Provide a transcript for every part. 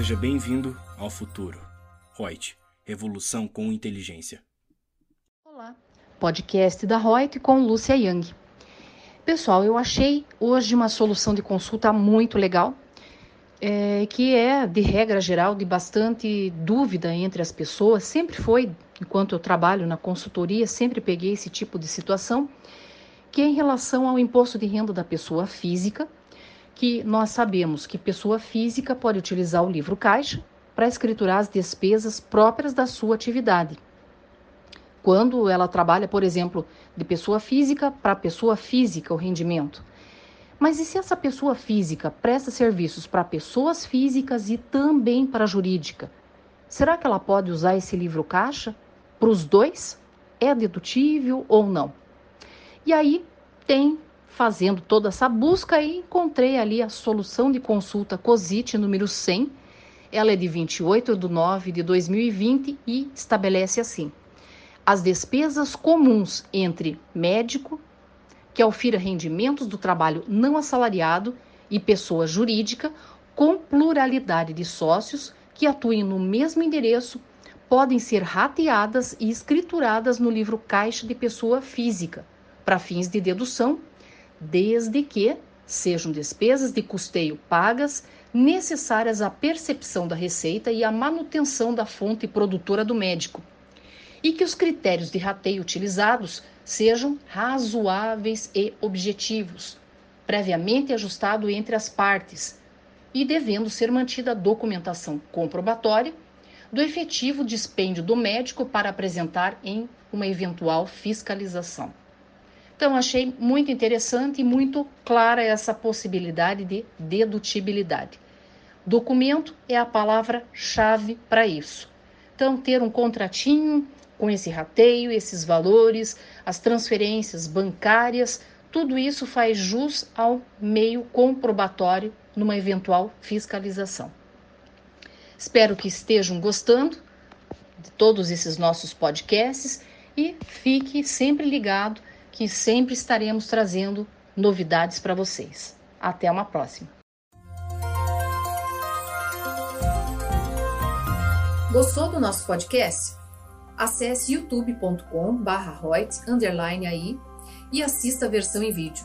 Seja bem-vindo ao futuro. Reut, revolução com inteligência. Olá, podcast da Reut com Lúcia Yang. Pessoal, eu achei hoje uma solução de consulta muito legal, é, que é, de regra geral, de bastante dúvida entre as pessoas. Sempre foi, enquanto eu trabalho na consultoria, sempre peguei esse tipo de situação, que é em relação ao imposto de renda da pessoa física que nós sabemos que pessoa física pode utilizar o livro caixa para escriturar as despesas próprias da sua atividade. Quando ela trabalha, por exemplo, de pessoa física para pessoa física o rendimento. Mas e se essa pessoa física presta serviços para pessoas físicas e também para jurídica? Será que ela pode usar esse livro caixa para os dois? É dedutível ou não? E aí tem fazendo toda essa busca encontrei ali a solução de consulta COSIT número 100. Ela é de 28 de 9 de 2020 e estabelece assim: as despesas comuns entre médico, que aufira rendimentos do trabalho não assalariado, e pessoa jurídica com pluralidade de sócios que atuem no mesmo endereço podem ser rateadas e escrituradas no livro Caixa de Pessoa Física, para fins de dedução desde que sejam despesas de custeio pagas necessárias à percepção da receita e à manutenção da fonte produtora do médico, e que os critérios de rateio utilizados sejam razoáveis e objetivos, previamente ajustado entre as partes, e devendo ser mantida a documentação comprobatória do efetivo dispêndio do médico para apresentar em uma eventual fiscalização. Então, achei muito interessante e muito clara essa possibilidade de dedutibilidade. Documento é a palavra-chave para isso. Então, ter um contratinho com esse rateio, esses valores, as transferências bancárias, tudo isso faz jus ao meio comprobatório numa eventual fiscalização. Espero que estejam gostando de todos esses nossos podcasts e fique sempre ligado que sempre estaremos trazendo novidades para vocês. Até uma próxima. Gostou do nosso podcast? Acesse youtube.com/royts_aí e assista a versão em vídeo.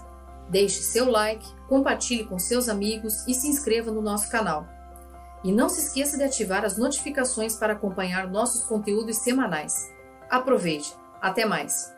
Deixe seu like, compartilhe com seus amigos e se inscreva no nosso canal. E não se esqueça de ativar as notificações para acompanhar nossos conteúdos semanais. Aproveite! Até mais!